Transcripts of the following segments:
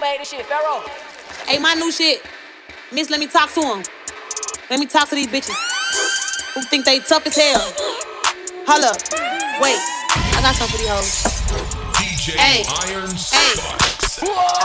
made this shit, Pharaoh. Hey, my new shit. Miss, let me talk to him. Let me talk to these bitches who think they tough as hell. Hold up. Wait. I got something for these hoes. DJ Hey. Iron Hey.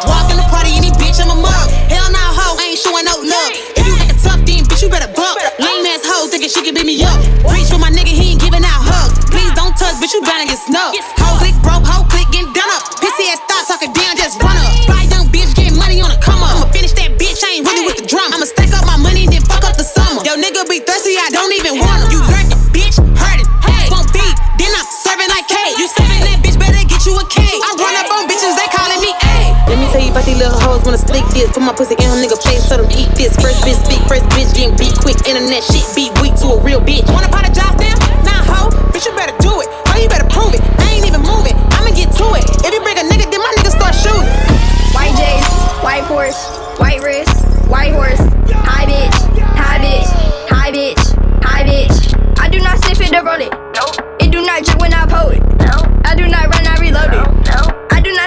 Walk in the party, any bitch, I'm a mug. Hell nah, hoe, I ain't showing no love. If you acting tough, then bitch, you better bump. Lame ass hoe, thinking she can beat me up. Reach for my nigga, he ain't giving out hugs. Please don't touch, bitch, you bound to get snubbed. Hoe click broke, hoe click getting done up. Pissy ass thought talking down, just run up. Fly young bitch, getting money on the come up. I'ma finish that bitch, I ain't really with the drum. I'ma stack up my money, and then fuck up the summer. Yo, nigga be thirsty, I don't even want him. You lurking, bitch, hurt it. Hey, won't beat, then I'm serving like cake. You serving that bitch, better get you a cake. I run up on bitches, they calling me A. Let me tell you about these little hoes wanna slick this. Put my pussy in her nigga face, tell them eat this. First bitch speak, first bitch getting beat quick. Internet shit beat weak to a real bitch. Wanna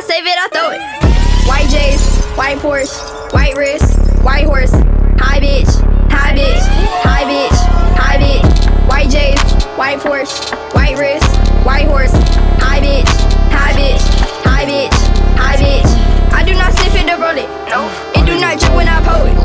save it, I throw it. White J's, white Porsche, white wrist, white horse. Hi bitch, hi bitch, hi bitch, hi bitch. White J's, white Porsche, white wrist, white horse. Hi bitch, hi bitch, hi bitch, hi bitch. I do not sniff it to roll it. It do not drip when I pull it.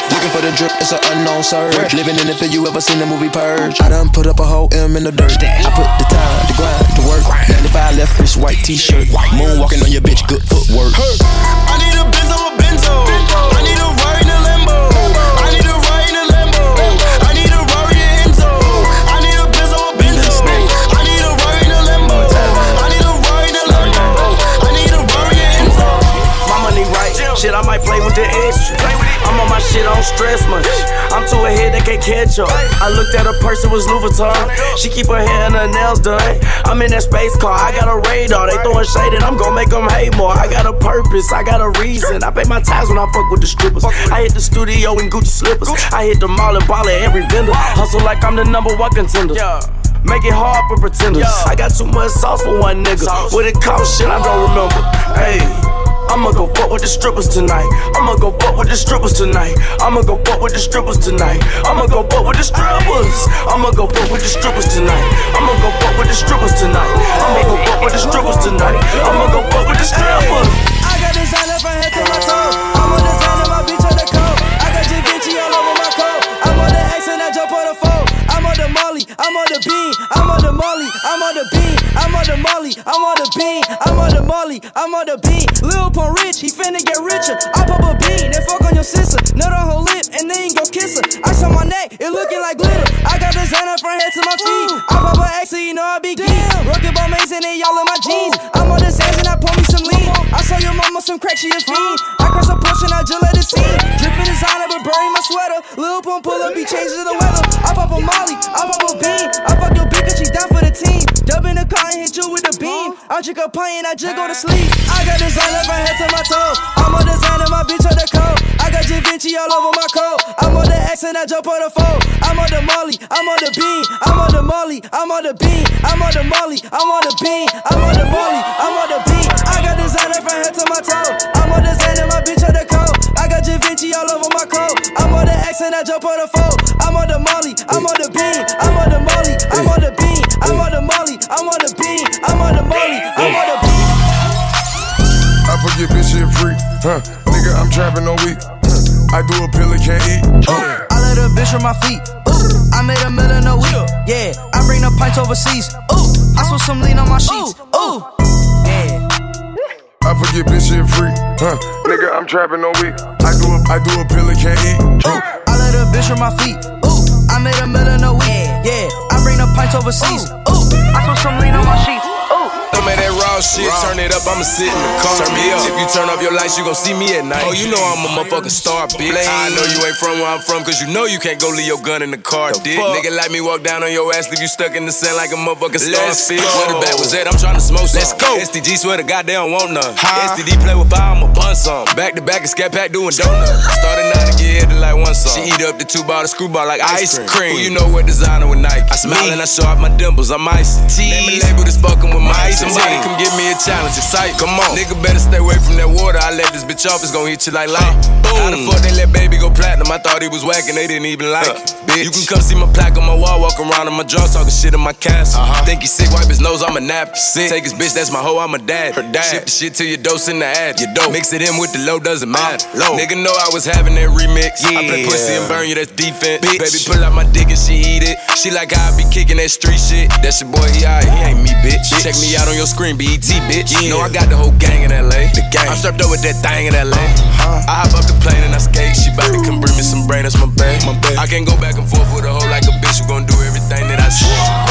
White. Looking for the drip, it's an unknown surge. Living in it for you ever seen the movie Purge. I done put up a whole M in the dirt. I put the time, the grind, the work. 95 left wrist, white t-shirt. Moonwalking on your bitch, good footwork. I need a Benzo, a Benzo. I need a ride in a Lambo. I need a ride in a Lambo. I need a Rari in Enzo. I need a Benzo, a Benzo. I need a ride in a Lambo. I need a ride in a Lambo. I need a Rari in Enzo. My money right, shit, I might play with the extra. My shit, I don't stress much. I'm too ahead, they can't catch up. I looked at her purse, it was Louis Vuitton. She keep her hair and her nails done. I'm in that space car, I got a radar. They throwing shade and I'm gon' make them hate more. I got a purpose, I got a reason. I pay my tithes when I fuck with the strippers. I hit the studio in Gucci slippers. I hit the mall and ball at every vendor. Hustle like I'm the number one contender. Make it hard for pretenders. I got too much sauce for one nigga. What it cost, shit, I don't remember. Hey. I'ma go fuck with the strippers tonight. I'ma go fuck with the strippers tonight. I'ma go fuck with the strippers tonight. I'ma go fuck with the strippers. I'ma go fuck with the strippers tonight. I'ma go fuck with the strippers tonight. I'ma go fuck with the strippers tonight. I'ma go fuck with the strippers. I got designer from Molly, I'm on the bean. I'm on the Molly, I'm on the bean. Lil Pump rich, he finna get richer. I pop a bean, then fuck on your sister. Nut on her lip, and then go kiss her. Ice on my neck, it looking like glitter. I got designer from head to my feet. I pop a X, so you know I be geek. Rocket ball maze and they y'all in my jeans. I'm on the sands and I pour me some lean. I saw your mama some crack, she a fiend. I cross a push and I just let it steam. Dripping designer, but burying my sweater. Lil Pump pull up, he changes the weather. I pop a Molly, I pop a bean. I fuck your bitch, cause she down for the team. Dub in the car and hit you with the beam. I drink a pint and I just go to sleep. I got designer from head to my toe. I'm a designer, my bitch on the coat. I got Da Vinci all over my coat. I'm on the X and I jump on the phone. I'm on the Molly, I'm on the bean. I'm on the Molly, I'm on the bean. I'm on the Molly, I'm on the bean. I'm on the Molly, I'm on the bean. I got designer from head to my toe. I'm on designer, my bitch on the coat. I got Da Vinci all over my coat. I'm on the X and I jump on the phone. I'm on the Molly, I'm on the bean. I'm on the Molly, I'm on the bean. I'm on the Molly, I'm on the bean. I'm on the Molly, I'm on the bean. I forget bitch shit free, huh? Nigga, I'm trapping on week. I do a pill and can't eat. Uh. I let a bitch on my feet. Ooh, I made a million a week. Yeah, I bring the pints overseas. Ooh, I spent some lean on my sheets. Ooh, yeah. I forget bitch shit free. Huh. Nigga, I'm trapping no week. I do a, I do a pill and can't eat. Ooh, I let a bitch on my feet. Ooh, I made a million a week. Yeah, I bring the pints overseas. Ooh, on my sheets. Ooh. Don't make that raw shit, turn it up, I'ma sit in the car. Turn me up. If you turn up your lights, you gon' see me at night. Oh, you know I'm a motherfucking star, bitch. I know you ain't from where I'm from, cause you know you can't go leave your gun in the car, dick. Nigga like me walk down on your ass, leave you stuck in the sand like a motherfucking starfish. Where the bat was at, I'm trying to smoke some. Let's go. STG swear to God they don't want none. STD play with fire, I'ma bun some. Back to back and scat pack doing donuts. Started out to get hit like one song. She eat up the two bottle screwball like ice cream. Who you know what designer with Nike? I smile and I show off my dimples, I'm icy. Name and label this fucking with my ice. Somebody come give me a challenge, it's sight. Come on, nigga better stay away from that water. I let this bitch off, it's gon' hit you like light. How the fuck they let baby go platinum? I thought he was whacking, they didn't even like it. Bitch. You can come see my plaque on my wall, walk around in my drawers, talking shit in my castle. Uh-huh. Think he sick, wipe his nose, I'm a nap. Sick. Take his bitch, that's my hoe, I'm a dad. Her dad. Ship the shit to your dose in the ad. Your dope. Mix it in with the low, doesn't uh, matter. low. Nigga know I was having that remix. Yeah. I play pussy and burn you, that's defense. Bitch. Baby, pull out my dick and she eat it. She like I be kicking that street shit. That's your boy, he alright, he ain't me, bitch. Check me out on your screen, BET, bitch. Know I got the whole gang in LA. The gang. I'm strapped up with that thing in LA. Huh? I hop up the plane and I skate. She bout to come bring me some brain, that's my bag. My bag. I can't go back and forth with a hoe like a bitch. You gon' do everything that I say.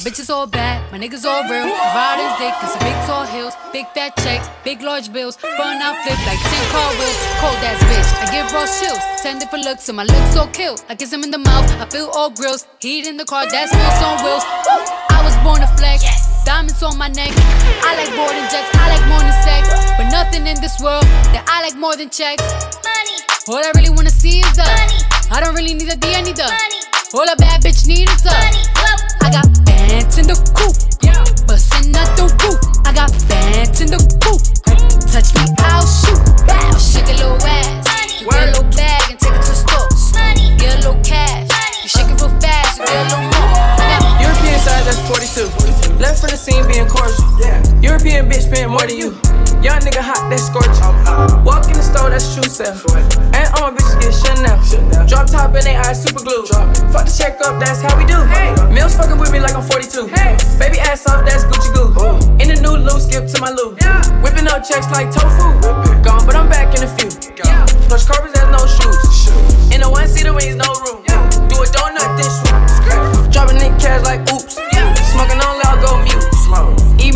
Bitches all bad, my niggas all real. I ride his dick in some big tall hills, big fat checks, big large bills. Burn out flip like 10 car wheels. Cold ass bitch, I give raw chills. 10 different looks, and my looks so kill. I kiss him in the mouth, I feel all grills. Heat in the car, that's wheels on wheels. Woo! I was born to flex. Diamonds on my neck. I like boarding jets, I like more than sex. But nothing in this world that I like more than checks. Money. All I really wanna see is the money. I don't really need a D, I need the money. All a bad bitch need is the money. I got bands in the coop, bustin' out the roof. I got bands in the coop. Touch me, I'll shoot. Bow, shake a little ass. You get a little bag and take it to the store. Get a little cash. You shake it real fast, get a little that's 42. Left from the scene being cordial. European bitch paying more than you. Young nigga hot, that's scorching. Walk in the store, that's shoe sale. And all my bitches get Chanel. Drop top and they eyes super glue. Fuck the check up, that's how we do. Mills fucking with me like I'm 42. Baby ass off, that's Gucci goo. In the new loop, skip to my loo. Whipping up checks like tofu. Gone, but I'm back in a few. Plush carpets, there's no shoes. In the one seater wings, no room. Do a donut, then swoop. Dropping in cash like oops.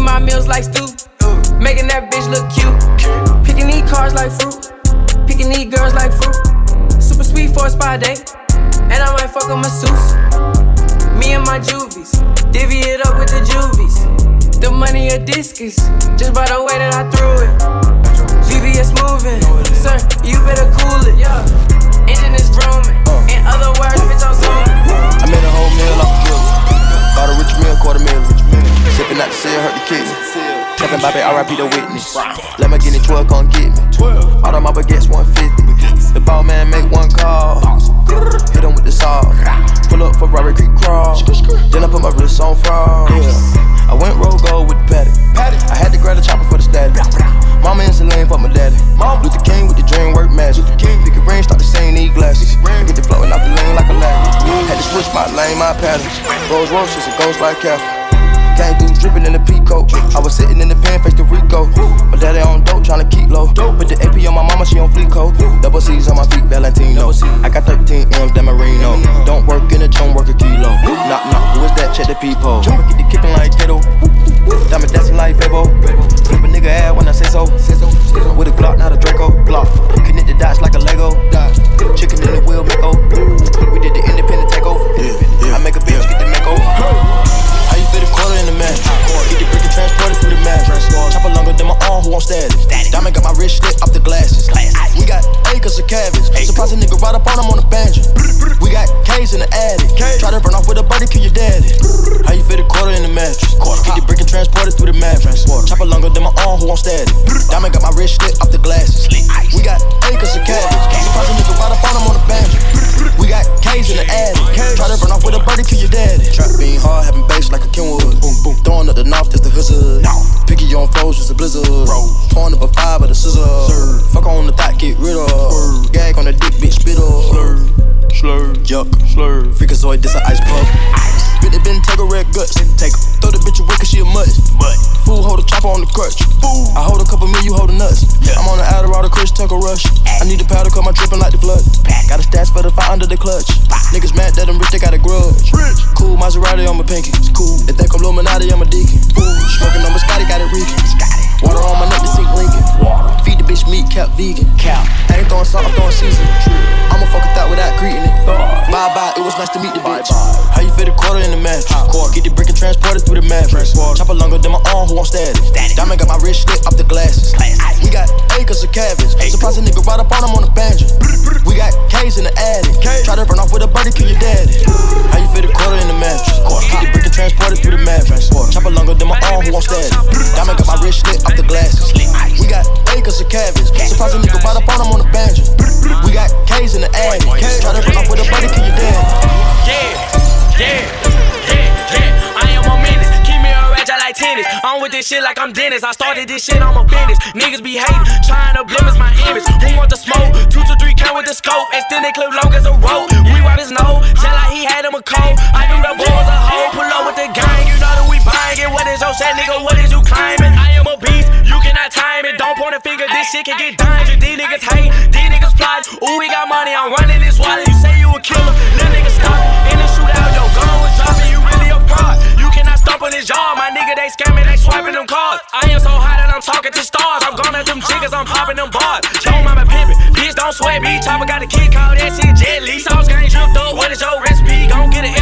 Eating my meals like stew. Making that bitch look cute. Picking these cars like fruit. Picking these girls like fruit. Super sweet for a spa day. And I might fuck on masseuse. Me and my juvies. Divvy it up with the juvies. The money a discus. Just by the way that I threw it. VVS moving. Sir, you better cool it. Engine is rooming. In other words, bitch, I'm zooming. I made a whole meal off grill. Bought a rich meal, quarter meal. Sipping out the seal, hurt the kidney. Tapping Bobby, RIP the witness. Let me get it 12, come get me. All of my baguettes 150. The ball man make one call. Hit him with the saw. Pull up for Robert Creek crawl. Then I put my wrist on fraud. Rolls a ghost like Catherine. Came through dripping in the peacoat. I was sitting in the pen, face to Rico. My daddy on dope, tryna keep low. Put the AP on my mama, she on fleek coat. Double C's on my feet, Valentino. I got 13 M's, that Marino. Don't work in a tone, work a kilo. Knock, knock, who is that? Check the people. Jump, get the kicking like Kato. Diamond dancing like Fabo. Flip a nigga ass when I say so. With a Glock, not a Draco. Glock. Connect the dots like a Lego. Chicken in the wheel, Mako. We did the independent takeover. Longer my who won't status? Diamond got my wrist slit off the glasses. We got acres of cabbage. Surprise a nigga right up on him on the banjo. We got K's in the attic. Try to run off with a buddy, kill your daddy. How you fit a quarter in the mattress? Quarter. Get the brick and transport it through the mattress. Chopper longer than my arm, who won't status? Diamond got my wrist slit off the glasses. We got acres of cabbage. Surprise a nigga right up on him on the banjo. We got K's in the attic. Try to run off with a buddy, kill your daddy. Trap being hard, having bass like a Kenwood. Boom, boom. Throwing up the north, that's the hood. Picky on foes, just a blizzard roll. Torn up a five with a scissor. Sir. Fuck on the thought, get rid of. Sir. Gag on the dick, bitch, spit up. Slur. Slur. Yuck. Slur. Freakazoid, this a ice puff. Ice. Bit the take a red guts. Take her. Throw the bitch away cause she a mutt. Mutt. Fool, hold a chopper on the crutch. Fool. I hold a couple me, you hold a nuts. Yeah. I'm on the Adderall, the Chris Tucker rush. Ay. I need a powder, cut my drippin' like the flood. Pack. Got a stash for the fire under the clutch. Pack. Niggas mad that I'm rich, they got a grudge. Rich. Cool Maserati on my pinky. The mattress. Chopper longer than my arm, who status. Diamond got my wrist slit off the glasses. We got this shit like I'm Dennis. I started this shit, I'm a business. Niggas be hating, trying to blemish my image. Who want the smoke? Two to three count with the scope. Extended clip long as a rope. We wipe his nose, sound like he had him a cold. I knew the boy was a hoe. Pull up with the gang, you know that we buying it. What is your set, nigga? What is you climbing? I am a beast, you cannot time it. Don't point a finger, this shit can get dangerous. These niggas hate, these niggas plot. Ooh, we got money, I'm running this wallet. You say you a killer, on my nigga, they scamming, they swiping them cards. I am so hot that I'm talking to stars. I'm gone at them chickens, I'm popping them bars. Yo, my pimpin', bitch, don't sweat me. Chopper got a kid called that shit Jet Li. Sauce gang dripped up, what is your recipe? Gon' get an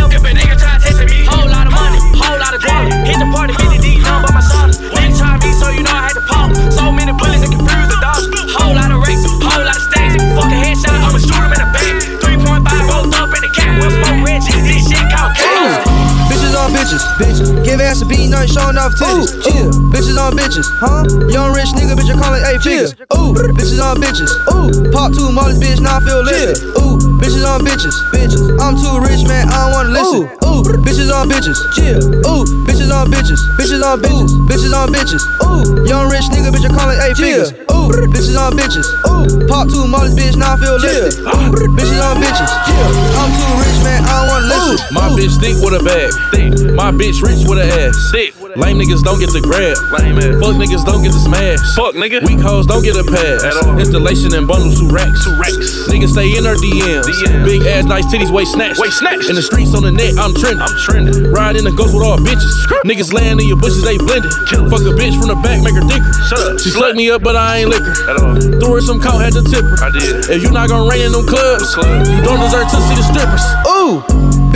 off titties. Ooh, bitches on bitches, huh? Young rich nigga, bitch, I call it eight figures. Ooh, bitches on bitches. Ooh, pop two mollies, bitch, now I feel lifted. Ooh, bitches on bitches, bitches. I'm too rich, man, I don't wanna listen. Ooh, bitches on bitches, chill. Ooh, bitches on bitches, bitches on bitches, bitches on bitches. Ooh, young rich nigga, bitch, I call it eight figures. Ooh, bitches on bitches. Ooh, pop two mollies, bitch, now I feel lifted. Ooh, bitches on bitches, chill. I'm too rich, man, I don't wanna listen. My bitch think with a bag. Think. My bitch rich with a ass. Lame niggas don't get the grab. Fuck niggas don't get the smash. Fuck nigga. Weak hoes don't get a pass. Installation and bundles two racks. Two racks. Niggas stay in her DMs. Big ass, nice titties, waist snatched. Waist snatched. In the streets on the net, I'm trending. I'm trending. Ride in the ghost with all bitches. Niggas laying in your bushes, they blended. Fuck a bitch from the back, make her thicker. Shut up. She sucked me up, but I ain't liquor. At all. Threw her some coat, had to tip her. I did. If you not gonna rain in them clubs, you don't deserve to see the strippers. Ooh,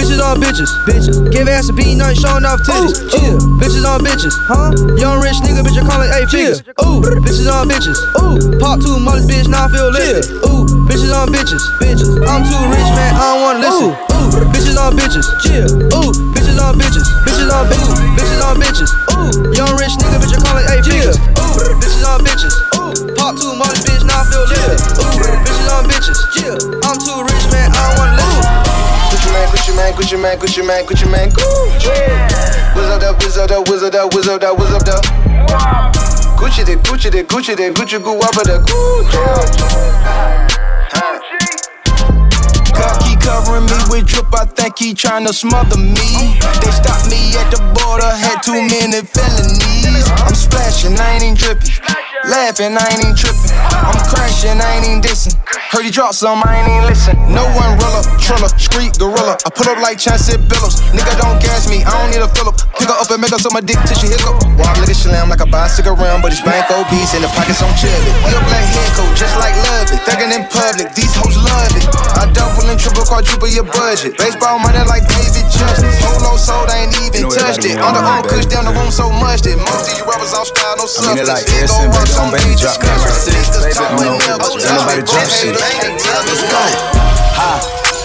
bitches on bitches, bitches. Give ass a beat, nothing showing off titties. Chill, bitches on bitches, huh? Young rich nigga, bitch, I call it eight figures. Ooh, bitches on bitches. Ooh, pop two mollies, bitch, now I feel lifted. Ooh, bitches on bitches, bitches. I'm too rich, man, I don't wanna listen. Ooh, bitches on bitches, chill. Ooh, bitches on bitches, bitches on bitches, bitches on bitches. Ooh, young rich nigga, bitch, I call it eight figures. Ooh, bitches on bitches. Ooh, pop two mollies, bitch, now I feel lifted. Ooh, bitches on bitches, chill. I'm too rich, man, I don't wanna listen. Gucci man, Gucci man, Gucci man, Gucci man, Gucci man, Gucci. Up, whiz up, whiz up, whiz up, whiz up, that. Gucci the, Gucci the, Gucci the, Gucci go up the Gucci. God keep covering me with drip, I think he tryna smother me. They stopped me at the border, had too many felonies. I'm splashing, I ain't dripping. Laughing, I ain't even tripping. I'm crashing, I ain't even dissing. Heard he dropped some, I ain't even listen. No one roller, triller, street gorilla. I pull up like Chauncey Billups. Nigga don't gas me, I don't need a Phillip. Pick her up and make her so my dick till she hiccup. Walk like a slam like a bicycle around, but it's bank obese and the pockets on chubby. We a black head coat, just like love it. Thuggin' in public, these hoes love it. I double and triple, quadruple your budget. Baseball money like David Justice. Polo sold, I ain't even touched it. Underarm push down the room so much that most of you rappers off style, no substance. like It gon' Edison, work baby, on baby, drop discover. that shit. Niggas Baby, talk, you but know, never don't touch nobody drop shit. Let's go. Ha.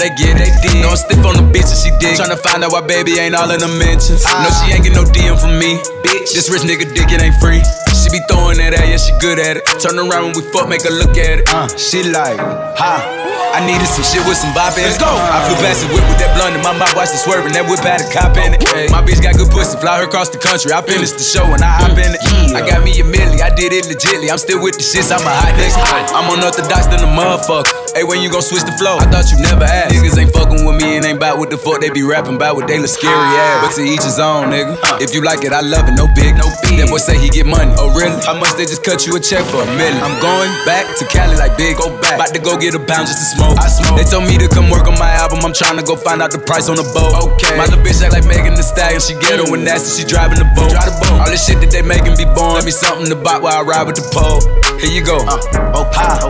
they get. They did. No, I'm stiff on the bitch and she dig. Tryna find out why baby ain't all in the mentions. Uh. No, she ain't get no DM from me. Bitch, this rich nigga dick, it ain't free. She be throwing that at, yeah, she good at it. Turn around when we fuck, make her look at it. Uh, she like, ha. I needed some shit with some bop in it. Let's go. I flew past the whip with that blunt in my mouth, watched it swerving. That whip had a cop in it. My bitch got good pussy, fly her across the country. I finished the show and I hop in it. I got me a milli, I did it legitly. I'm still with the shits, I'm a hot nigga. I'm unorthodox than a motherfucker. Hey, when you gon' switch the flow? I thought you never asked. Niggas ain't fucking with me and ain't bout what the fuck they be rapping about what they look scary ass. But to each his own, nigga. If you like it, I love it, no big, no big. That boy say he get money. Oh, really? How much they just cut you a check for a million? I'm going back to Cali like big, go back. About to go get a pound just to smoke. I smoke. They told me to come work on my album. I'm trying to go find out the price on the boat. Okay. My little bitch act like Megan Thee Stallion. She ghetto and nasty. She driving the boat. Drive the boat. All this shit that they making be born. Let me something to buy while I ride with the pole. Here you go. Uh,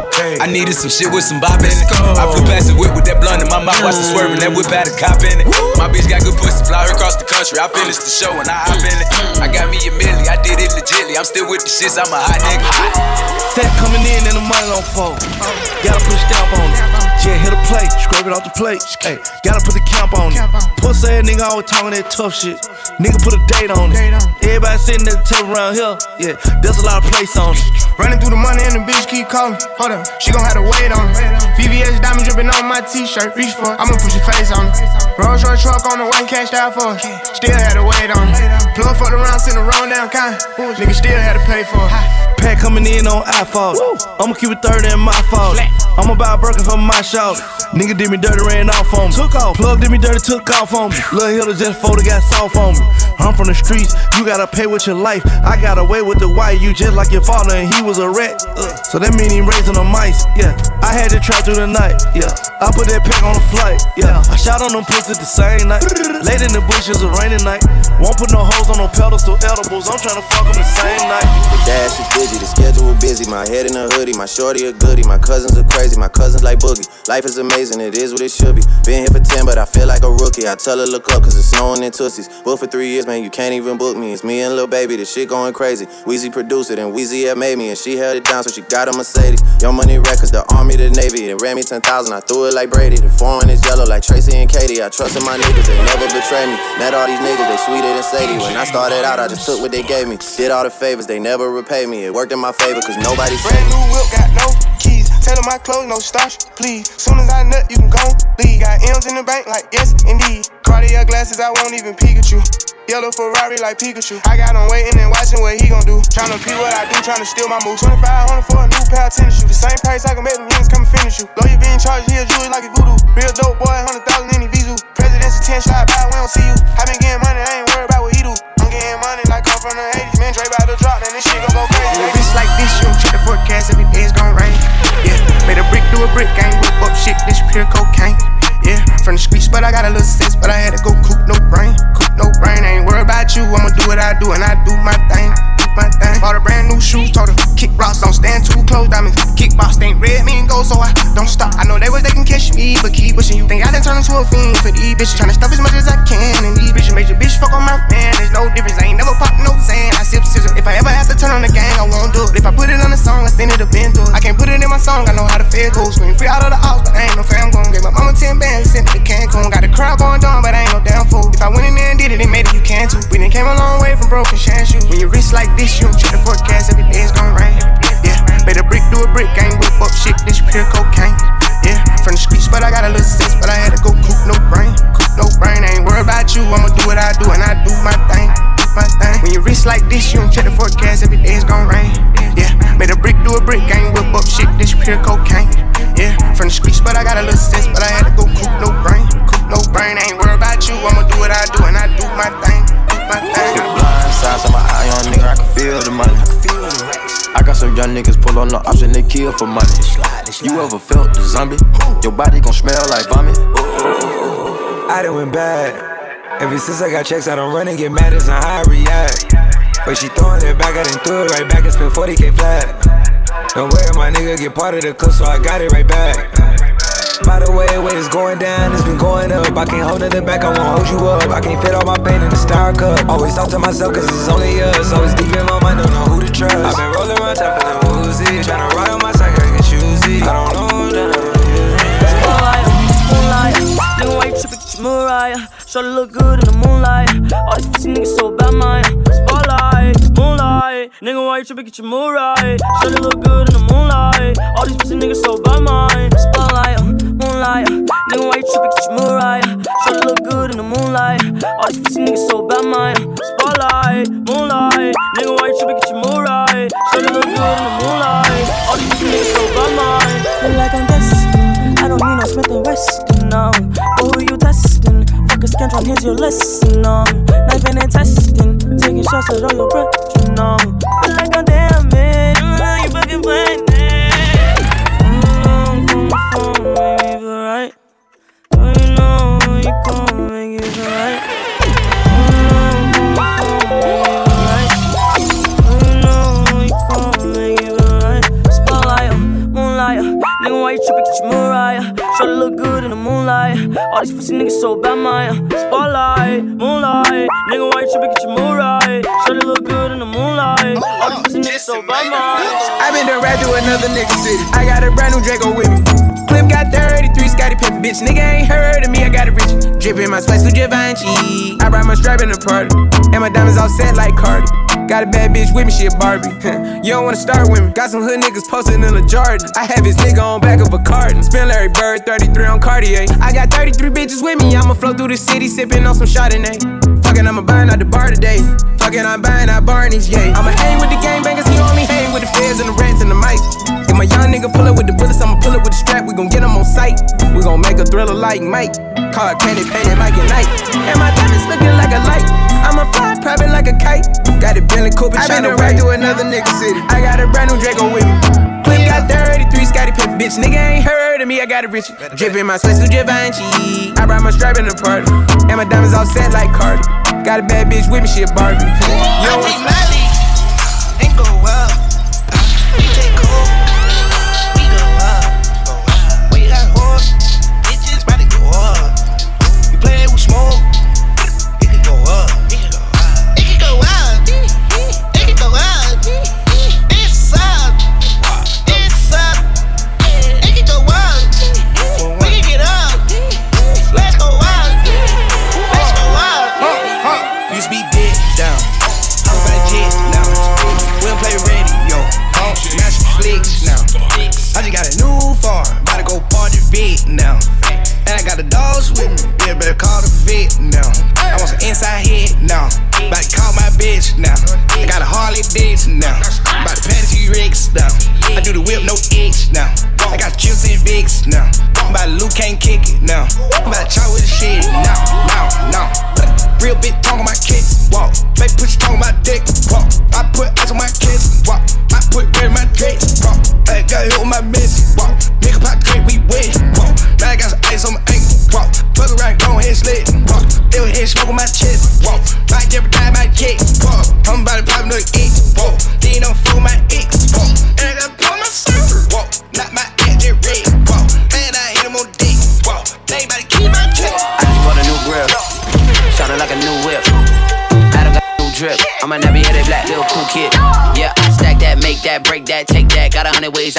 okay. I needed some shit with some bop in it. I flew past the whip with that blunt in my mouth. Watch it swerving. That whip had a cop in it. My bitch got good pussy. Fly her across the country. I finished the show and I hop in it. I got me a milli. I did it legitly. I'm still with the shits. I'm a hot nigga. Set coming in and the money don't fall. Gotta put a stamp on it. Yeah, hit a plate, scrape it off the plate. Hey, gotta put the camp on it. Pussy ass nigga always talking that tough shit. Nigga put a date on it. Everybody sitting at the table around here. Yeah, there's a lot of place on it. Running through the money and the bitch keep calling. Hold up, she gon' have to wait on it. VVS diamond dripping on my t-shirt. Reach for it, I'ma push your face on it. Rolls Royce truck on the way, cashed out for it. Still had to wait on it. Plug fucked around, sent the wrong down kind. Nigga still had to pay for it. Pack coming in on iPhone. I'ma keep it 30 in my fault. I'm about Birkin for my shout. Nigga did me dirty, ran off on me. Took off. Plug did me dirty, took off on me. Lil' Hilda just folded, got soft on me. I'm from the streets, you gotta pay with your life. I got away with the white, you just like your father, and he was a rat. Uh, so that mean he raising the mice, yeah. I had to try through the night, yeah. I put that pack on the flight, yeah. I shot on them pussies the same night. Late in the bushes, a rainy night. Won't put no hoes on no pedestal edibles. I'm trying to fuck them the same night. The dash is busy, the schedule busy. My head in a hoodie, my shorty a goodie. My cousins are crazy, my cousins like boogie. Life is amazing, it is what it should be. Been here for 10, but I feel like a rookie. I tell her look up, cause it's snowing in Tootsie's. Booked for three years, man, you can't even book me. It's me and Lil Baby, the shit going crazy. Weezy produced it, and Weezy had made me, and she held it down, so she got a Mercedes. Young Money Records, the Army, the Navy. It ran me 10,000, I threw it like Brady. The foreign is yellow like Tracy McGrady. I trusted my niggas, they never betray me. Met all these niggas, they sweeter than Sadie. When I started out, I just took what they gave me. Did all the favors, they never repay me. It worked in my favor, cause nobody Brand new whip, got no keys. Tailor my clothes, no starch, please. Soon as I nut, you can go leave. Got M's in the bank, like yes, indeed. Cartier glasses, I won't even Pikachu. Yellow Ferrari like Pikachu. I got him waiting and watching what he gon' do. Tryna pee what I do, tryna steal my move. 2500 for a new pair of tennis shoes. The same price I can make them come and finish you. Lawyer being charged, he'll jewelry like a voodoo. Real dope boy, 100,000 in the Vizu. President's attention, slide by, we don't see you. I been getting money, I ain't worried about what he do. I'm getting money like come from the 80s. Man, Dre about to drop, then this shit gon' go crazy. With a bitch like this, you don't check the forecast, it's gon' rain. Yeah, made a brick do a brick, ain't whip up shit, this pure cocaine. Yeah, from the streets, but I got a little sense, but I had to go coop no brain, coop no brain. I ain't worried about you, I'ma do what I do, and I do my thing, do my thing. Bought a brand new shoes, told her kick rocks, don't stand too close, diamonds. Kickbox ain't red, me and gold, so I don't stop. I know they was they can catch me, but keep pushing. You think I done turn into a fiend for these bitches? Tryna stuff as much as I can, and these bitches made your bitch fuck on my man. There's no difference, I ain't never pop no sand. I sip scissors. If I ever have to turn on the gang, I won't do it. If I put it on the song, I send it a to it. I can't put it in my song, I know how to feel goes. Swing free out of the house, but I ain't no fam gon' Gave my mama 10 bands, sent it to Cancun. Got the crowd going down, but I ain't no damn fool. If I this, you don't check the forecast, every day it's gon' rain. Yeah, made a brick do a brick, ain't whip up shit, this pure cocaine. Yeah, from the streets, but I got a little sense, but I had to go coop no brain, coop no brain. I ain't worried about you, I'ma do what I do, and I do my thing, my thing. When you wrist like this, you don't check the forecast, every day it's gon' rain. Yeah, made a brick do a brick, ain't whip up shit, this pure cocaine. Kill for money. You ever felt the zombie? Your body gon' smell like vomit. I done went bad. Ever since I got checks, I don't run and get mad as on how I react. But she throwing it back, I done threw it right back and spent 40k flat. Don't worry, my nigga get part of the cut, so I got it right back. By the way, way it's going down, it's been going up. I can't hold nothing back, I won't hold you up. I can't fit all my pain in the star cup. Always talk to myself, cause it's only us. Always deep in my mind, don't know who to trust. I've been rolling around for the woozy. Tryna ride Get your look good in the moonlight. All these pussy niggas so bad, mine. Spotlight, moonlight, nigga, why you trippin'? Get your Mariah. Show look good in the moonlight. All these pussy niggas so bad, mine. Spotlight, moonlight, nigga, why you trippin'? Get your Mariah. Show look good in the moonlight. All these pussy niggas so bad, mine. Spotlight, moonlight, nigga, why you trippin'? Get your Mariah. Show look good in the moonlight. All these pussy niggas so bad, mine. Feel like I'm destined. I don't need no Smith and Wesson, no. Try, here's your lesson, no. Knifing and testing, taking shots at all your you know. Feel like these pussy niggas so bad, Maya. Uh, spotlight, moonlight. Nigga, why you trippin'? Get your mood right. To look good in the moonlight. All these pussy niggas so bad, Maya. Uh. I been done rap to another nigga city. I got a brand new Draco with me. Clip got 33, Scottie Pippen, bitch. Nigga ain't heard of me, I got it rich. Drippin' my sweat Givenchy. I brought my strap in the party. And my diamonds all set like Cardi. Got a bad bitch with me, she a Barbie. you don't wanna start with me. Got some hood niggas posted in the Jordan. I have his nigga on back of a carton. Spin Larry Bird, 33 on Cartier. I got 33 bitches with me. I'ma flow through the city, sippin' on some Chardonnay. Fuckin', I'ma burn out the bar today. Fuckin', I'm buying out Barney's, yeah. I'ma hang with the gangbangers, he on me, hang with the feds and the rats and the mice. If my young nigga pull up with the bullets, I'ma pull up with the strap. We gon' get him on sight. We gon' make a thriller like Mike. Call it candy painted Mike and Night. And my diamonds looking like a light. I'ma fly private like a kite. Got a Bentley Cooper, I been to another nigga city. I got a brand new Draco with me. Clip got 33, Scottie Pippen, bitch. Nigga ain't heard of me, I got it rich. Drippin' my sweat to Givenchy. I brought my strap in the party. And my diamonds all set like Cardi. Got a bad bitch with me, she a Barbie. Yo, I take league and go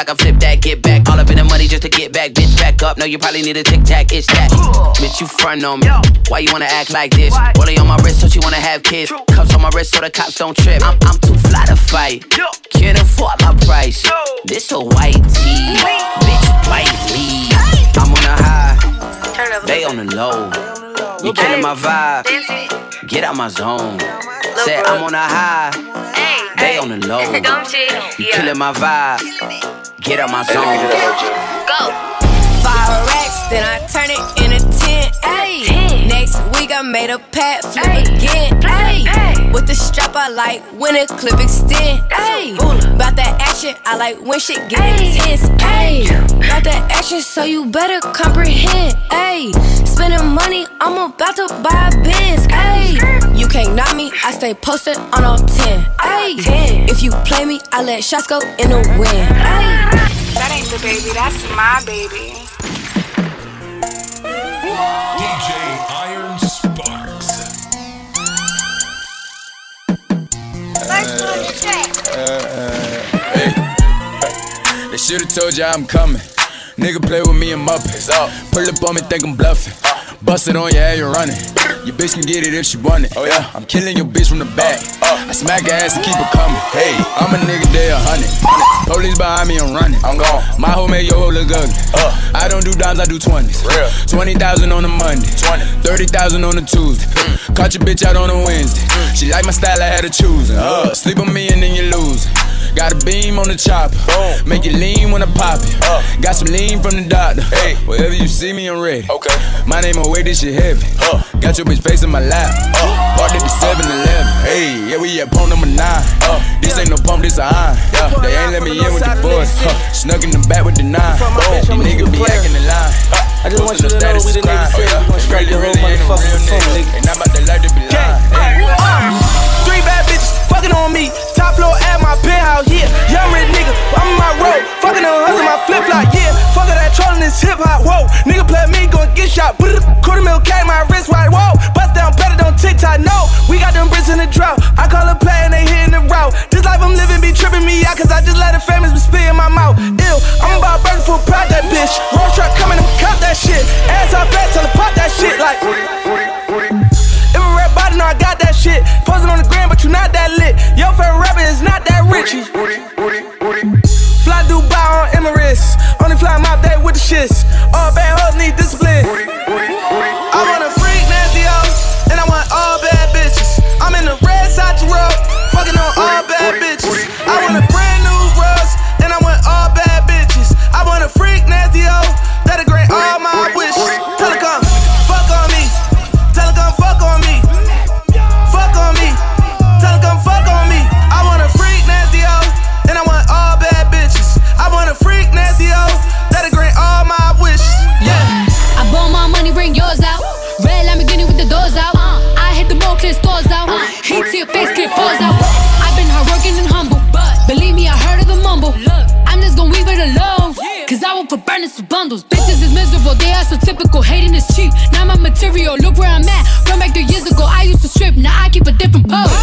I can flip that, get back. All up in the money just to get back. Bitch, back up. No, you probably need a tic tac. It's that. Bitch, you front on me. Why you wanna act like this? Rolling on my wrist, so you wanna have kids. Cuffs on my wrist so the cops don't trip. I'm, I'm too fly to fight. Can't afford my price. This a white tee. Bitch, white me. I'm on a high. They on the low. You killing my vibe. Get out my zone. Say I'm on a high. They on the low. You killing my vibe. Get out my zone. Go. Five racks, then I turn it into ten. Ayy. Next week I made a pat flip again. Ayy. With the strap I like when a clip extend. Ayy. About that action, I like when shit get intense. Ayy. About that action, so you better comprehend. Ayy. Spending money, I'm about to buy a Benz. Ayy. You can't knock me, I stay posted on all 10. Ayy. If you play me, I let shots go in the wind. Ayy. That ain't the baby, that's my baby. DJ Iron Sparks. They should've told you I'm coming. Nigga play with me and Muppets. Pull up on me, think I'm bluffing. Uh. Bust it on your head, you're running. Your bitch can get it if she want it. Oh yeah, I'm killing your bitch from the back. Uh. I smack her ass and keep her coming. Hey, I'm a nigga, they a hundred. Police behind me, I'm running. I'm gone. My hoe made your hoe look ugly. Uh. I don't do dimes, I do twenties. Real. Twenty thousand on a Monday. Thirty thousand on a Tuesday. Mm. Caught your bitch out on a Wednesday. Mm. She like my style, I had to choose. Uh. Sleep on me and then you lose. Got a beam on the chopper. Make it lean when I pop it. Uh. Got some lean from the doctor. Hey, wherever you see me, I'm ready. Okay. My name on way, this shit heavy. Uh. Got your bitch face in my lap. Uh. Parked at the 7 Eleven. Hey, yeah, we at pump number 9. This ain't no pump, this a iron. Yeah, they ain't let me in with the boys. Snuck in the back with the 9. These niggas be acting in line. I just want you to know we the niggas say we gon' strike the whole motherfucking phone, nigga. And I'm about to like to be lying. Fucking on me. Top floor at my penthouse, yeah. Young rich nigga, I'm on my road. Fucking on hustle, my flip flop, yeah. Fuck all that trolling this hip hop, whoa. Nigga play me, gon' get shot. Brr. Quarter mil K, my wrist wide, whoa. Bust down better on TikTok, no. We got them bricks in the drought. I call a play and they hitting the route. This life I'm living be tripping me out, cause I just let the famous be spit in my mouth. Ew, I'm about burning for proud that bitch. Roll truck coming, I'ma cop that shit. Ass up fat, tell her pop that shit like. If a know I got that shit. Posing on the gram, but you not that lit. Your favorite rapper is not that rich. Fly Dubai on Emirates. Only fly my day with the shits. All bad hoes need discipline. So typical. Hating is cheap. Now my material, look where I'm at. Run back three years ago, I used to strip, now I keep a different pose.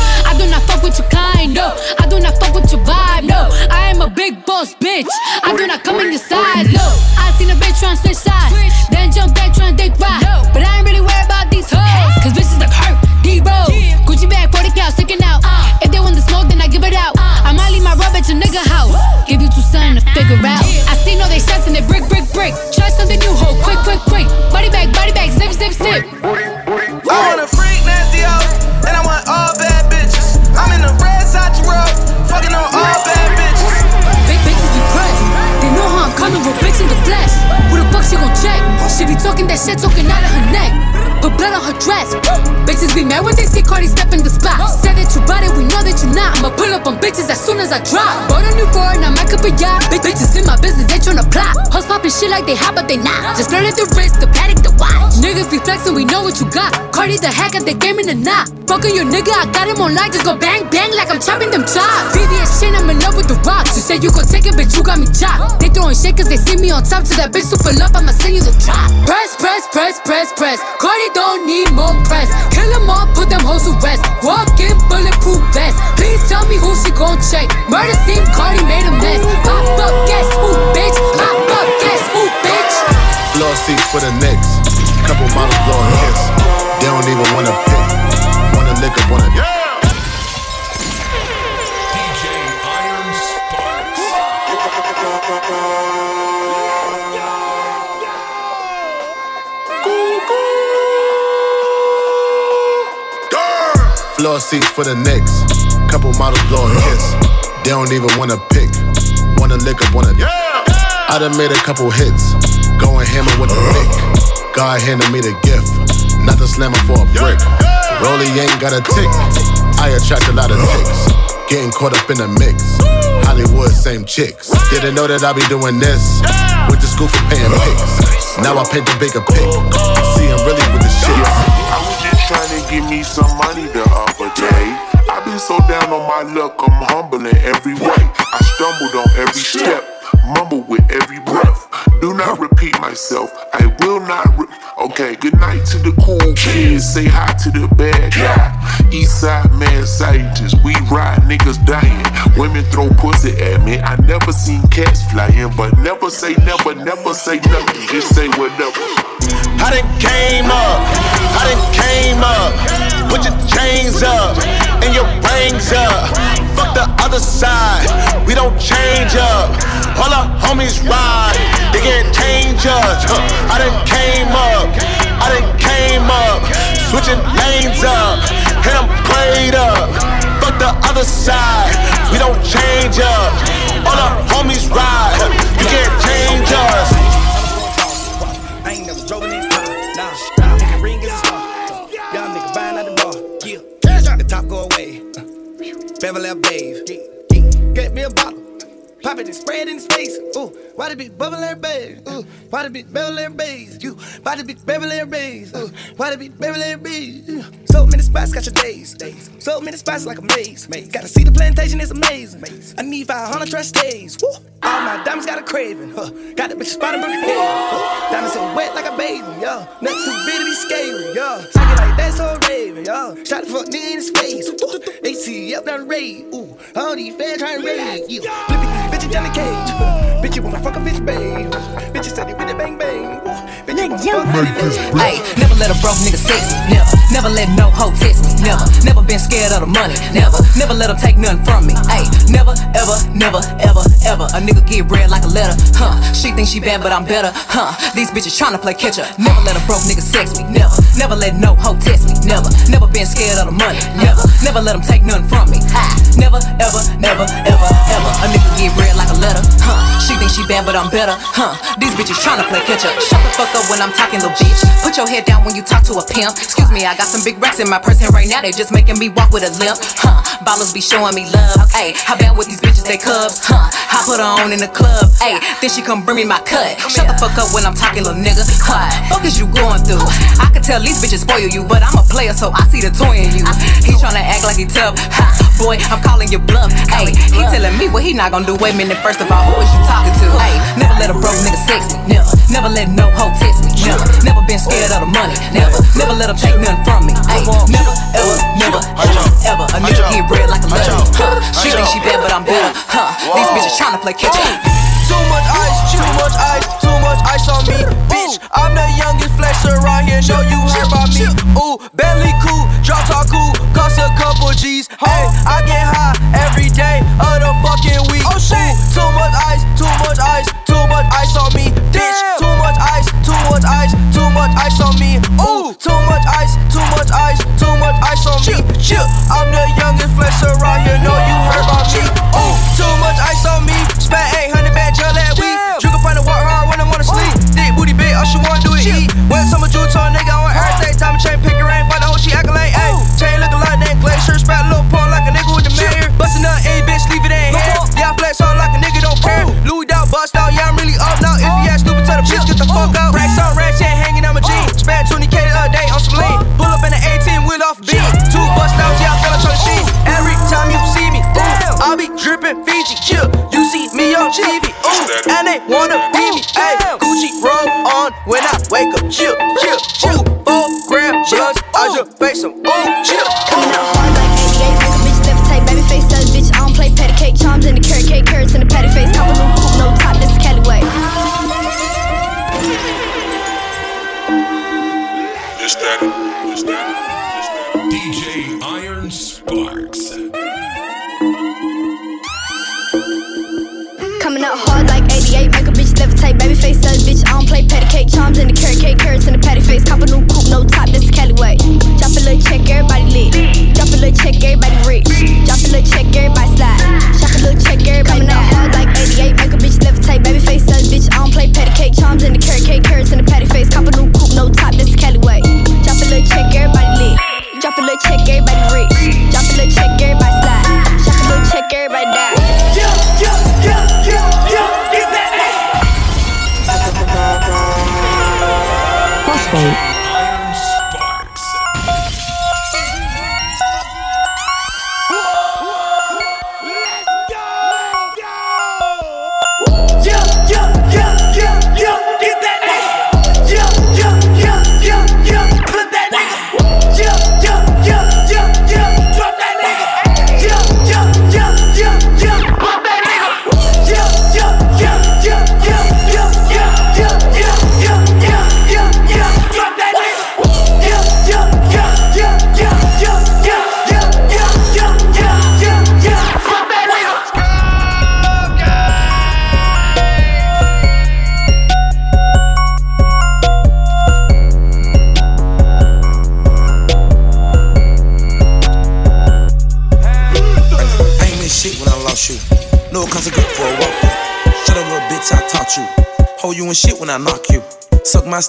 Shit like they hot, but they not. Just flirted the wrist, the paddock, the watch. Niggas be flexing, we know what you got. Cardi the hack at the game in the knot. Fucking your nigga, I got him on light. Just go bang, bang like I'm chopping them chops. VVS chain, I'm in love with the rocks. You said you gon' take it, but you got me chopped. They throwing shit cause they see me on top. To that bitch super love, I'ma send you the drop. Press, press, press, press, press. Cardi don't need more press. Kill them all, put them hoes to rest. Walk in bulletproof vest. Please tell me who she gon' check. Murder scene, Cardi made a mess. Pop up, guess who, bitch? Pop up, guess bitch? Floor seats for the Knicks. Couple models blowing hits. They don't even wanna pick. Wanna lick up, wanna. Floor seats for the Knicks. Couple models blowing hits. They don't even wanna pick. Wanna lick up, wanna. I done made a couple hits. Going hammer with the pick. God handed me the gift. Not the slammer for a brick. Rolly ain't got a tick. I attract a lot of ticks. Getting caught up in the mix. Hollywood, same chicks. Didn't know that I'd be doing this. With the school for paying pics. Now I paint the bigger pic. See, I'm really with the shit. I was just trying to give me some money the other day. I've been so down on my luck, I'm humble in every way. I stumbled on every step, mumble with every breath. Do not repeat myself. I will not. Re- okay, good night to the cool kids. Say hi to the bad guy. Eastside man scientist. We ride niggas dying. Women throw pussy at me. I never seen cats flying, but never say never, never say nothing. Just say whatever. I done came up, I done came up. Put your chains up and your rings up. Fuck the other side, we don't change up. All our homies ride, they get change. Huh. I done came up, I done came up. Switching lanes up, and I'm prayed up. Fuck the other side, we don't change up. All our homies ride, you can't change us. Beverly Babe. Get me a bottle. Pop it and spray it in his face. Ooh, why the big bubble and babe? Ooh, why the big Beverly and Bays? You, why the big Beverly and Bays? Ooh, why the big Beverly and Bays? So many spots, got your days, days. So many spots like a maze. Gotta see the plantation, it's amazing. I need 500 trust days. Woo. All my diamonds got a craving. Huh. Got the bitch spotted broken head. Huh. Diamonds so wet like a baby, yo. Nothing too big to be scaly, yo. Suck it like that's so raving, yo. Shot the fuck nigga in his face. Ooh. ATF down the raid. Ooh, all these fans trying to raid. You flip it, bitches down the cage. Bitch, you wanna fuck a bitch, babe. Bitches steady with it, bang, bang. Ooh, bitch, you wanna fuck Hey, never let a broke nigga sex me. Never, never let no hoe test me. Never, never been scared of the money. Never, never let them take nothing from me. Hey, never, ever, never, ever, ever. A nigga get read like a letter. Huh? She thinks she bad, but I'm better. Huh? These bitches tryna play catch up. Never let a broke nigga sex me. Never, never let no hoe test me. Never, never been scared of the money. Never, never let them take nothing from me. Ha! Never, ever, never, ever, ever. A nigga get read like a letter. Huh? She thinks she bad, but I'm better. Huh? These bitches tryna play catch up. Shut the fuck up when I'm talking, little bitch. Put your head down when you talk to a pimp. Excuse me, I got some big racks in my purse, and right now they just making me walk with a limp. Huh? Ballers be showing me love. Hey, how bad with these bitches, they cubs. Huh? I put her on in the club. Hey, then she come bring me my cut. Shut the fuck up when I'm talking, little nigga. Huh? Fuck is you going through? I can tell these bitches spoil you, but I'm a player, so I see the toy in you. He tryna act like he tough. Ha, boy, I'm calling you bluff. Hey, he telling me what he not gonna do. Wait a minute, first of all, who is you talking to? Hey, never let a broke nigga me. Never, never let no hoe test me. Never, never been scared of the money. Never, never let him take nothing from me. Hey, never, ever, never, ever. A nigga get bread like a letter. Huh? She think she bad, but I'm better. Huh? These bitches tryna play catch up. Too much ice, too much ice, too much ice on me. Bitch, I'm the youngest flexer around here. Know you heard about me. Ooh, Bentley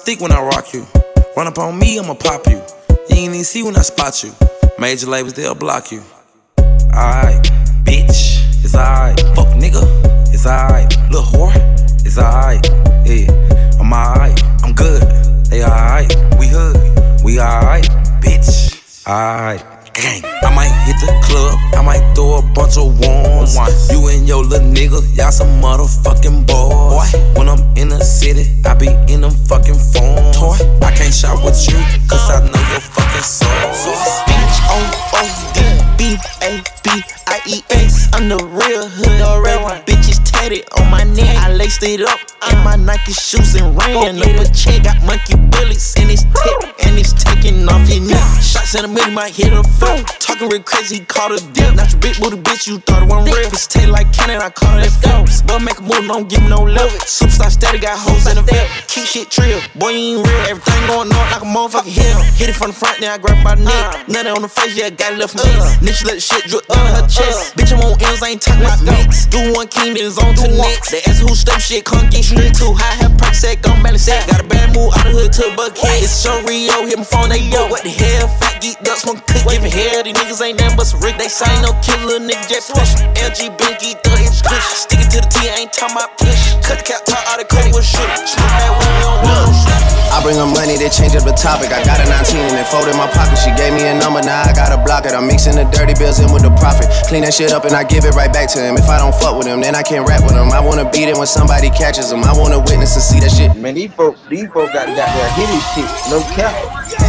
Stick when I rock you. Run up on me, I'ma pop you. You ain't even see when I spot you. Major labels, they'll block you. Alright, bitch, it's alright. Fuck nigga, it's alright. Little whore, it's alright. Yeah, I'm alright. I'm good. They alright. We hood. We alright, bitch. Alright. Gang. Might hit the club, I might throw a bunch of ones. You and your little nigga, y'all some motherfucking boys. When I'm in the city, I be in them fucking phones. I can't shop with you, cause I know your fucking soul. Bitch, O O D B A B I E S. I'm the real hood already. Bitches tatted on my neck. I laced it up in my Nike shoes and ran up a check. Got monkey bullets in his tip and it's taking off your neck. Shots in the middle might hit a phone. Talking real crazy, caught a dip. Not your big booty bitch, you thought it wasn't real. Bitch tail like cannon, I caught it at. But make a move, don't give me no love. Superstar steady, got hoes in the vet. Keep shit trill, boy, you ain't real. Everything going on like a motherfucking hill. Hit it from the front, then I grab the neck. Nothing on the face, yeah, got it left from me. Nigga let the shit drip down her chest. Bitch, I'm on M's, I ain't talking about mix. Do one king, then it's on to next. They ask who step shit, get straight too high. Have perk set, gon' balance set. Got a bad move out the hood to a bucket. It's show Rio, hit my phone, they yo. What the hell? Fat geek duck, smoke cook, giving hell. These niggas ain't nothing but some Rick. They say no killer, nigga just push. LG Binky, thug hit push. Stick it to the T, I ain't talking about push. Cut the cap, top out the cut with shit. Smoke that one, we don't want no shit. I bring her money, they change up the topic. I got a 19 and it folded in my pocket. She gave me a number, now I gotta block it. I'm mixing the dirty bills in with the profit. Clean that shit up and I give it right back to him. If I don't fuck with him, then I can't rap with him. I wanna beat it when somebody catches him. I wanna witness and see that shit. Man, these folk, these folks got got their hitty shit, no cap.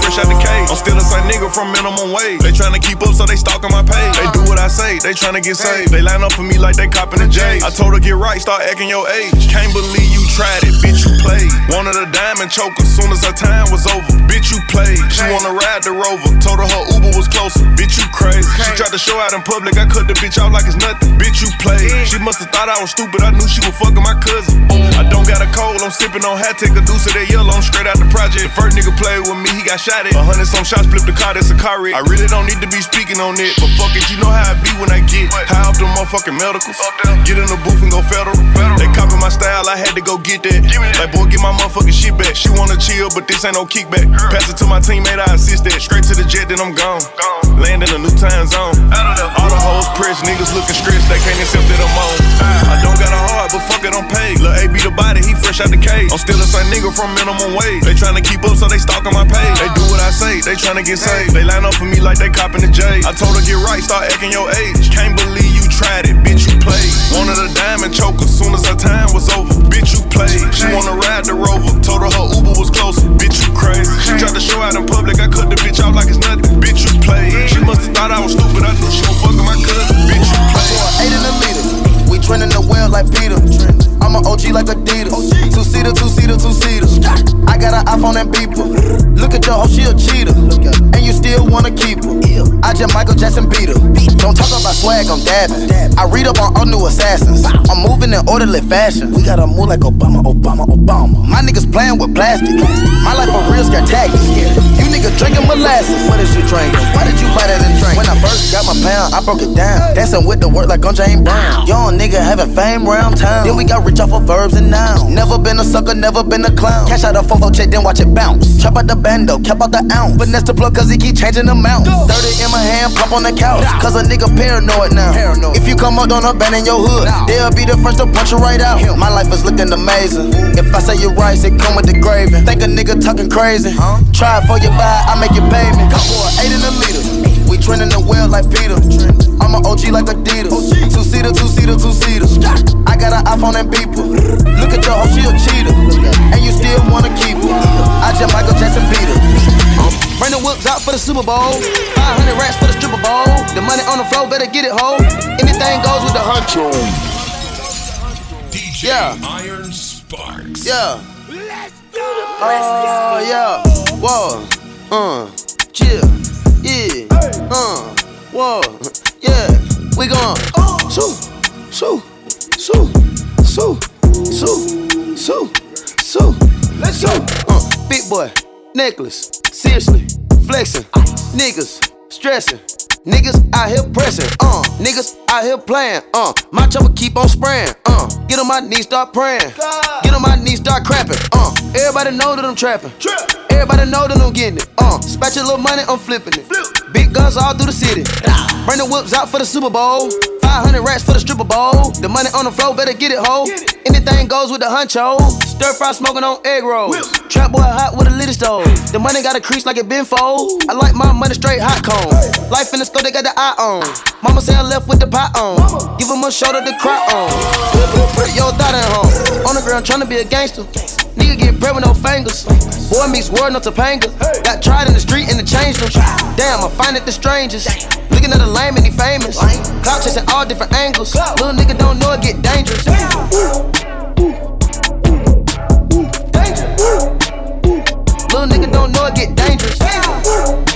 fresh out the cage. I'm still the same nigga from minimum wage. They tryna keep up, so they stalking my page. They do what I say, they tryna get saved. They line up for me like they copping a J. I told her get right, start acting your age. Can't believe you tried it, bitch, you played. Wanted a diamond choker, soon as her time was over. Bitch, you played. She wanna ride the rover, told her her Uber was closer. Bitch, you crazy. She tried to show out in public, I cut the bitch out like it's nothing. Bitch, you played. She must've thought I was stupid, I knew she was fucking my cousin. I don't got a cold, I'm sipping on hat, take a deuce of that yellow, I'm straight out the project. The First nigga played with me, he got shot at. A hundred some shots, flipped the car, that's a car wreck. I really don't need to be speaking on it, but fuck it, you know how I be when I get high off the motherfucking medicals. Get in the booth and go federal. They copy my style, I had to go get that. Like, boy, get my motherfucking shit back. She wanna chill, but this ain't no kickback. Pass it to my teammate, I assist that. Straight to the jet, then I'm gone. Land in a new time zone. All the hoes pressed, niggas looking stressed, they can't accept that I'm on. I don't got a heart, but fuck it, I'm paid. Lil' AB the body, he fresh out the cage. I'm still the same nigga from minimum wage. They tryna keep up, so they stalking my page. They do what I say, they tryna get saved. They line up for me like they copping the J. I told her get right, start acting your age. Can't believe you tried it, bitch, you played. Wanted a diamond choker, soon as her time was over. Bitch, you played. She wanna ride the rover, told her her Uber was closer. Bitch, you crazy. She tried to show out in public, I cut the bitch out like it's nothing. Bitch, you played. She must've thought I was stupid, I knew she was fucking my cousin. Bitch, you played. Eight in the leader. We trending the well like Peter. I'm an OG like Adidas. Two seater, two seater, two seater. I got an iPhone and beeper. Look at your hoe, she a cheater. And you still wanna keep her. I just Michael Jackson beat her. Don't talk about swag, I'm dabbing. I read up on all new assassins. I'm moving in orderly fashion. We gotta move like Obama, Obama, Obama. My niggas playing with plastic. My life for real scare tactics. You niggas drinking molasses. What is you drinking? Why did you buy that and drink? When I first got my pound, I broke it down. Dancing with the work like on James Brown. Young nigga having fame round town. Then we got rich off of verbs and nouns. Never been a sucker, never been a clown. Cash out a fofo check, then watch it bounce. Chop out the bando, cap out the ounce. Finesse the plug cause he keep changing the amount. 30 in my hand, pump on the couch. Cause a nigga paranoid now. If you come up, don't abandon your hood. They'll be the first to punch you right out. My life is looking amazing. If I say you rice, it come with the gravy. Think a nigga talking crazy. Try it for your buy, I make it pay me. Come for eight in the leader. We trending the well like Peter. I'm an OG like Adidas. Two seater, two seater, two seater. I got an iPhone and beeper. Look at your hoe, she a cheater. And you still wanna keep her. I just Michael Jackson beat her. Bring the whips out for the Super Bowl. 500 racks for the stripper bowl. The money on the floor, better get it, ho. Anything goes with the huncho. DJ Iron Sparks. Yeah. Iron Sparks. Sparks. Yeah. Oh, yeah. Whoa. Uh. Chill. Yeah. Uh. Whoa. Yeah. We going. Shoo. Shoo. Shoo. Shoo. Shoo. Shoo. Shoo. Let's go. Uh. Big boy. Necklace. Seriously. Flexing. Niggas. Stressing. Niggas out here pressing, uh. Niggas out here playing, uh. My chopper keep on spraying, uh. Get on my knees, start praying. Get on my knees, start crapping, uh. Everybody know that I'm trapping. Everybody know that I'm getting it, uh. Spatch a little money, I'm flipping it. Big guns all through the city. Bring the whips out for the Super Bowl. 500 racks for the stripper bowl. The money on the floor, better get it, ho. Anything goes with the huncho. Stir fry smoking on egg rolls. Trap boy hot with a little stove. The money got a crease like it been fold. I like my money straight hot cone. Life in the scope, they got the eye on. Mama say I left with the pot on. Give him a shoulder to cry on. Put your thought at home. On the ground trying to be a gangster. Nigga get bread with no fingers. Boy Meets World, no Topanga. Got tried in the street and it changed them. Damn, I find it the strangest. Looking at the lame and he famous. Clout chasing all different angles. Little nigga don't know it get dangerous. Little nigga don't know it get dangerous.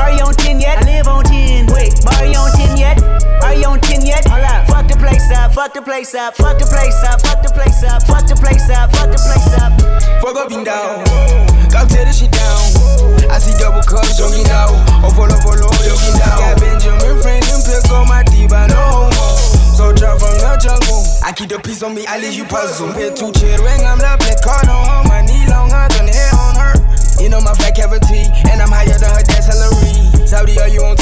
Are you on 10 yet? I live on 10. Wait. Are you on 10 yet? Are you on 10 yet? Hold up. Fuck the place up. Fuck the place up. Fuck the place up. Fuck the place up. Fuck the place up. Fuck the place up. Fuck up and down. Come tear this shit down. I see double cups jogging out. Oh, follow, follow, jogging down. Got Benjamin Franklin, pick on my deep, I know. So drop from the jungle. I keep the peace on me, I leave you puzzle. Here to chill, ring, I'm the black card on her. My knee longer than hair on her. You know my fat cavity, and I'm higher than her dad's salary. Saudi, are you on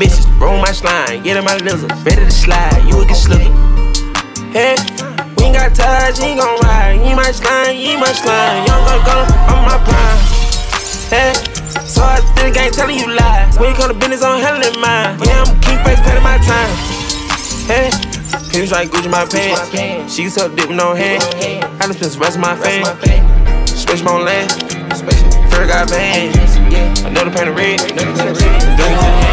bitches. Roll my slime, get in my lizard. Ready to slide, you a get slicker. Hey, we ain't got ties, he gon' ride. He my slime, he my slime. Young gun gun on my prime. Hey, so I still ain't telling you lies. When you come to business, I'm handling mine. Yeah, I'm king face, paying my time. Hey. Pins like Gucci my pants. She suck dick with no hand. I just spent the rest of my fame. Space on land. Fur got bands. Another paint of red. Another paint of red.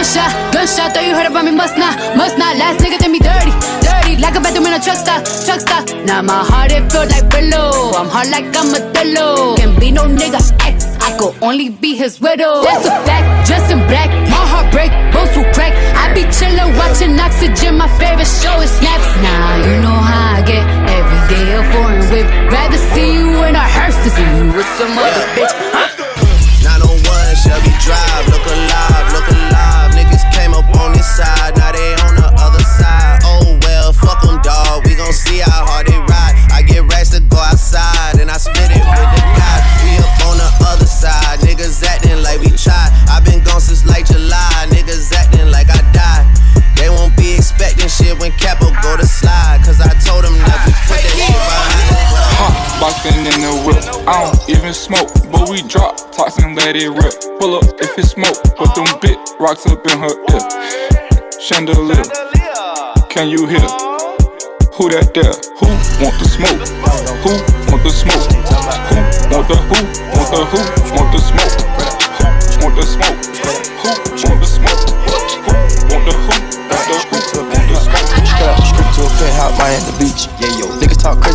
Gunshot, gunshot, thought you heard about me, must not, must not. Last nigga did me dirty, dirty, truck stop, truck stop. Now my heart it feel like Brillo, I'm hard like I'm a Dello. Can be no nigga ex, I could only be his widow. That's a fact, dressed in black, my heart break, bones will crack. I be chillin', watching Oxygen, my favorite show is Snapped. Nah, you know how I get every day a foreign whip. Rather see you in a hearse than see you with some other bitch. Huh, in the whip. I don't even smoke, but we drop toxin, let it rip. Pull up if it smoke, put them bit rocks up in her ear. Chandelier, can you hear? Who that there? Who want the smoke? Who want the smoke? Who want the who? Want the who? Want the smoke? Who want the smoke?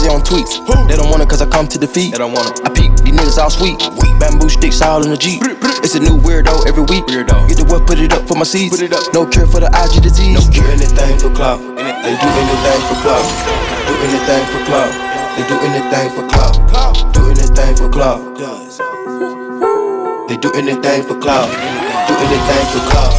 Crazy on tweets. They don't want it cause I come to defeat. They don't want it. I peek, these niggas all sweet. Bamboo sticks all in the Jeep. It's a new weirdo every week. Weirdo. Get the what, put it up for my seeds. Put it up. No cure for the IG disease. No cure anything for club. They do anything for clout. Do anything for club. They do anything for clout. Do anything for clout. They do anything for clout. Do anything for clout.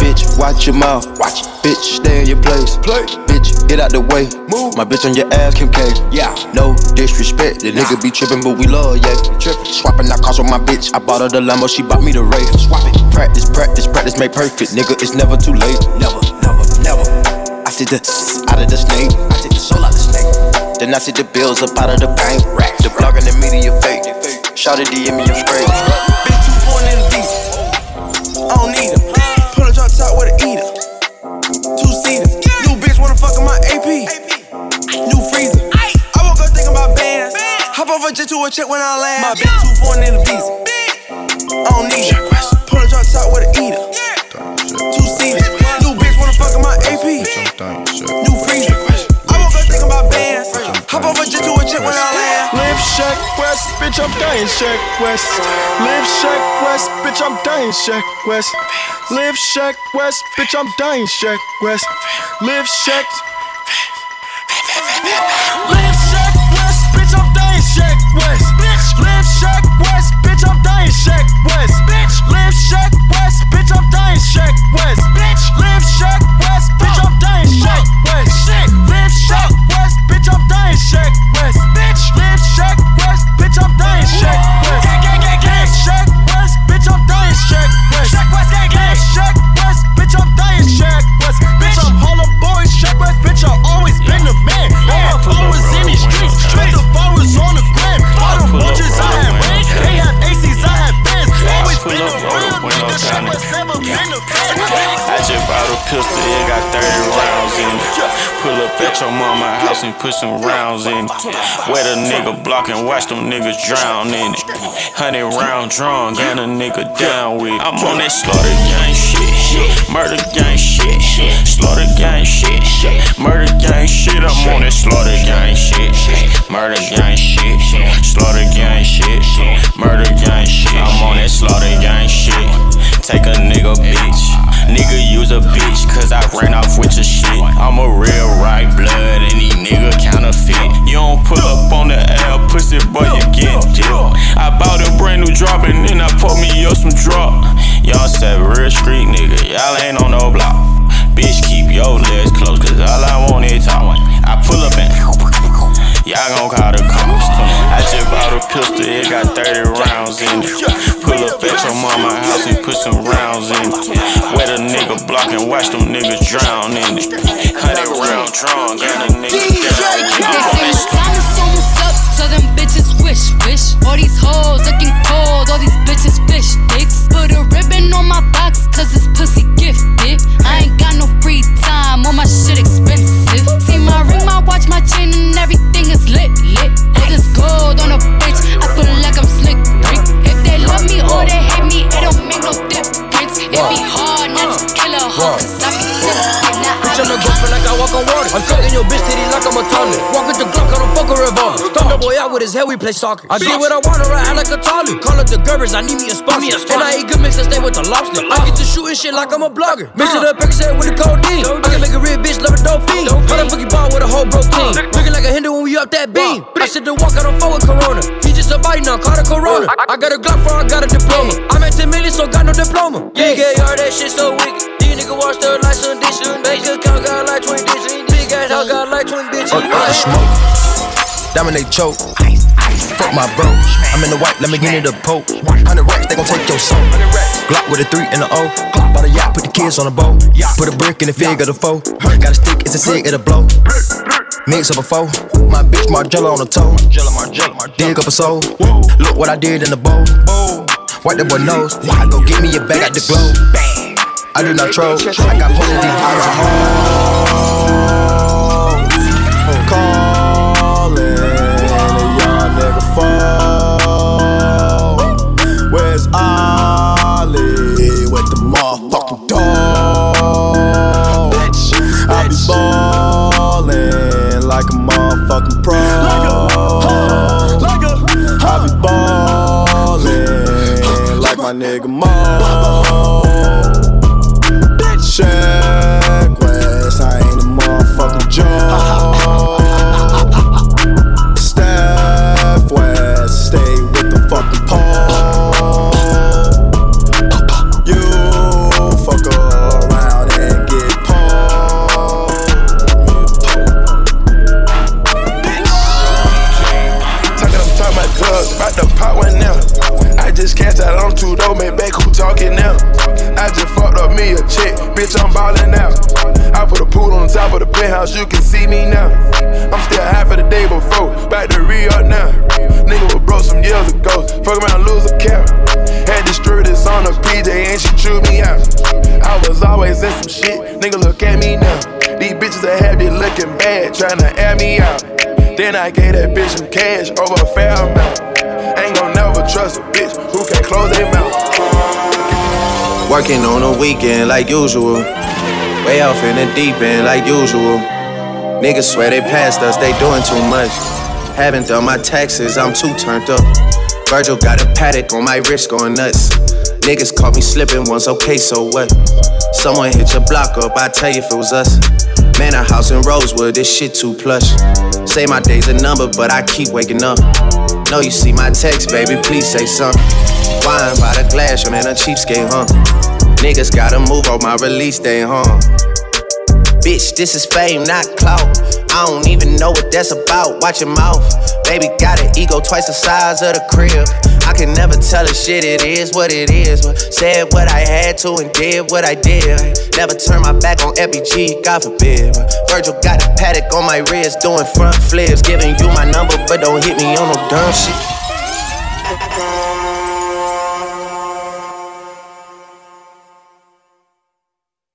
Bitch, watch your mouth. Watch. Bitch, stay in your place. Play. Bitch, get out the way. Move. My bitch on your ass, Kim K. Yeah. No disrespect. The nigga be trippin', but we love, yeah. Trippin'. Swapping out cars with my bitch. I bought her the Lambo, she bought me the Wraith. Swap it. Practice, practice, practice, make perfect. Nigga, it's never too late. Never, never, never. I see the out of the snake. I take the soul out of the snake. Then I see the bills up out of the bank. Rack. The blog and the media fake. Shout it DM me, I'm straight. Hop over jet to a check when I land. My bitch too foreign in the beast. I don't need 'em. Pull a drop top with an eater. Two seaters. New bitch wanna fuck in my AP. New freezer. I woke up thinking about bands. Hop over jet to a check when I land. Live Shack West, bitch, I'm dying Shack West. Live Shack West, bitch, I'm dying Shack West. Live Shack West, bitch, I'm dying Shack West. Live Shack. Live at your mama house and put some rounds in it. Wet a nigga block and watch them niggas drown in it. Hundred round drum, gun a nigga down with. it. I'm on that slaughter gang shit, murder gang shit, slaughter gang shit, murder gang shit. I'm on that slaughter gang shit, murder gang shit, slaughter gang shit, murder gang shit. I'm on that slaughter gang shit. Take a nigga bitch. Nigga, use a bitch, cause I ran off with your shit. I'm a real right blood, any nigga counterfeit. You don't pull up on the L, pussy, boy, you get dipped. I bought a brand new drop, and then I put me up some drop. Y'all said real street, nigga, y'all ain't on no block. Bitch, keep your legs closed, cause all I want is talk. I pull up and. Y'all gon' call the cops. I just bought a pistol, it got 30 rounds in it. Pull up at your mama house and put some rounds in it. Wet a nigga block and watch them niggas drown in it. Hundred round drawn, got a nigga down. They say what time the sun was up, so them bitches wish, wish. All these hoes looking cold, all these bitches fish dicks. Put a ribbon on my box, cause it's pussy gifted. I ain't got no free time, all my shit expensive watch, my chin and everything is lit, lit. All this gold on a bitch, I feel like I'm slick Rick. If they love me or they hate me, it don't make no difference. It be hard not to kill a hoe, cause I be. Now Bitch, I'm a girlfriend like I walk on water. I'm sucking your bitch titty like I'm a toddler. Walk with the Glock, boy out with his head, we play soccer. I do what I want, I act like a toddler. Call up the Gerbers, I need me a sponsor. And I eat good mix and stay with the lobster. I get to shooting shit like I'm a blogger. Uh. Mix it up, Percocet with a codeine. I can make a real bitch love a dope fiend. How the fuck you ball with a whole broke uh. team? Looking like a Hindu when we up that beam. I sit to walk, I don't fuck with Corona. He just a body now, call it Corona. I, I got a Glock for, I got a diploma. I'm at 10 million, so got no diploma. Yeah, yeah, all that shit so wicked. These niggas watch the like some dishes. Make account got like 20 dishes. Big ass house got like 20 bitches. Up, dominate choke. Fuck my bro, I'm in the white, let me get it a poke. 100 racks, they gon' take your soul. Glock with a 3 and a O. Bought a yacht, put the kids on a boat. Put a brick in the fig of the foe. Got a stick, it's a cig, it'll blow. Mix up a foe. My bitch Margiela on the toe. Dig up a soul. Look what I did in the bowl. Wipe the boy nose. I go get me a bag at the globe. I do not troll. I got plenty diamonds at home. Calling nigga Mo. You can see me now. I'm still half of the day before, back to re up now. Nigga was broke some years ago, fuck around, lose a count. Had distributors on the PJ and she chewed me out. I was always in some shit, nigga, look at me now. These bitches have you looking bad, tryna air me out. Then I gave that bitch some cash over a fair amount. Ain't gon' never trust a bitch who can't close their mouth. Working on a weekend like usual. Way off in the deep end like usual. Niggas swear they passed us, they doing too much. Haven't done my taxes, I'm too turned up. Virgil got a Patek on my wrist going nuts. Niggas caught me slipping once, okay, so what? Someone hit your block up, I tell you if it was us. Man, a house in Rosewood, this shit too plush. Say my day's a number, but I keep waking up. Know you see my text, baby, please say something. Wine by the glass, I'm in a cheapskate, huh? Niggas gotta move on my release day, huh? Bitch, this is fame, not clout. I don't even know what that's about. Watch your mouth. Baby got an ego twice the size of the crib. I can never tell a shit, it is what it is. But said what I had to and did what I did. Never turn my back on FBG, God forbid. Virgil got a Patek on my wrist, doing front flips. Giving you my number, but don't hit me on no dumb shit.